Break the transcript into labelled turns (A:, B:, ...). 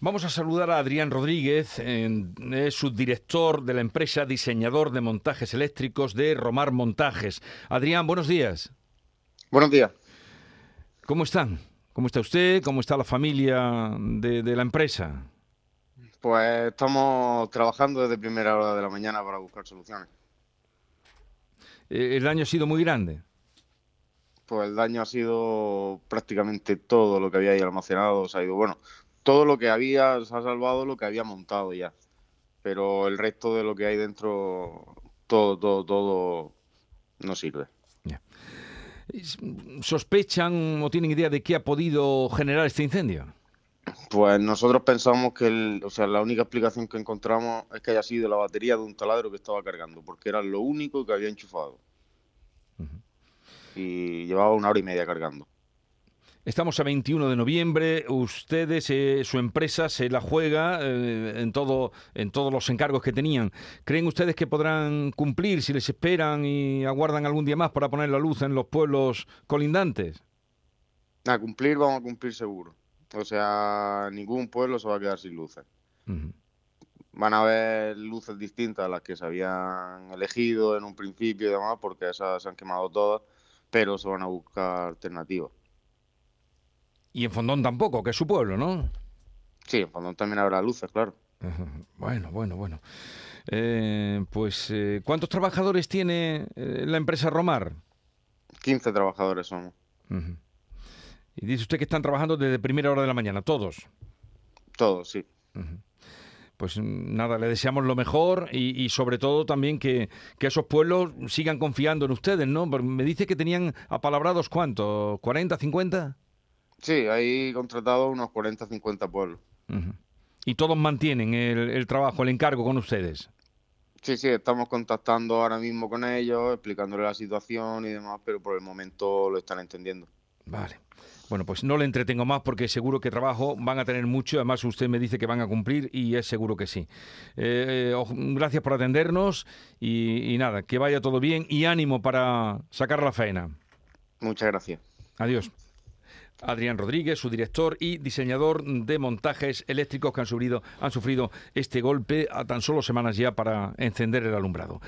A: Vamos a saludar a Adrián Rodríguez, es subdirector de la empresa diseñador de montajes eléctricos de Romar Montajes. Adrián, buenos días.
B: Buenos días.
A: ¿Cómo están? ¿Cómo está usted? ¿Cómo está la familia de, de la empresa?
B: Pues estamos trabajando desde primera hora de la mañana para buscar soluciones.
A: Eh, ¿El daño ha sido muy grande?
B: Pues el daño ha sido prácticamente todo lo que había ahí almacenado. Se ha ido, bueno, todo lo que había, se ha salvado lo que había montado ya. Pero el resto de lo que hay dentro, todo, todo, todo no sirve.
A: ¿Sospechan o tienen idea de qué ha podido generar este incendio?
B: Pues nosotros pensamos que el, o sea, la única explicación que encontramos es que haya sido la batería de un taladro que estaba cargando, porque era lo único que había enchufado. Y llevaba una hora y media cargando.
A: Estamos a 21 de noviembre, ustedes, eh, su empresa se la juega eh, en, todo, en todos los encargos que tenían. ¿Creen ustedes que podrán cumplir si les esperan y aguardan algún día más para poner la luz en los pueblos colindantes?
B: A cumplir vamos a cumplir seguro. O sea, ningún pueblo se va a quedar sin luces. Van a haber luces distintas a las que se habían elegido en un principio y demás, porque esas se han quemado todas, pero se van a buscar alternativas.
A: Y en Fondón tampoco, que es su pueblo, ¿no?
B: Sí, en Fondón también habrá luces, claro.
A: Bueno, bueno, bueno. Eh, pues, eh, ¿cuántos trabajadores tiene eh, la empresa Romar?
B: 15 trabajadores somos.
A: Y dice usted que están trabajando desde primera hora de la mañana, todos.
B: Todos, sí.
A: Pues nada, le deseamos lo mejor y, sobre todo también que, que, esos pueblos sigan confiando en ustedes, ¿no? Me dice que tenían apalabrados cuántos, ¿40, 50?
B: Sí, hay contratado unos 40, 50 pueblos.
A: ¿Y todos mantienen el, trabajo, el encargo con ustedes?
B: Sí, sí, estamos contactando ahora mismo con ellos, explicándoles la situación y demás, pero por el momento lo están entendiendo.
A: Vale. Bueno, pues no le entretengo más porque seguro que trabajo van a tener mucho. Además, usted me dice que van a cumplir y es seguro que sí. Eh, gracias por atendernos y, y nada, que vaya todo bien y ánimo para sacar la faena.
B: Muchas gracias.
A: Adiós. Adrián Rodríguez, su director y diseñador de montajes eléctricos que han sufrido, han sufrido este golpe a tan solo semanas ya para encender el alumbrado.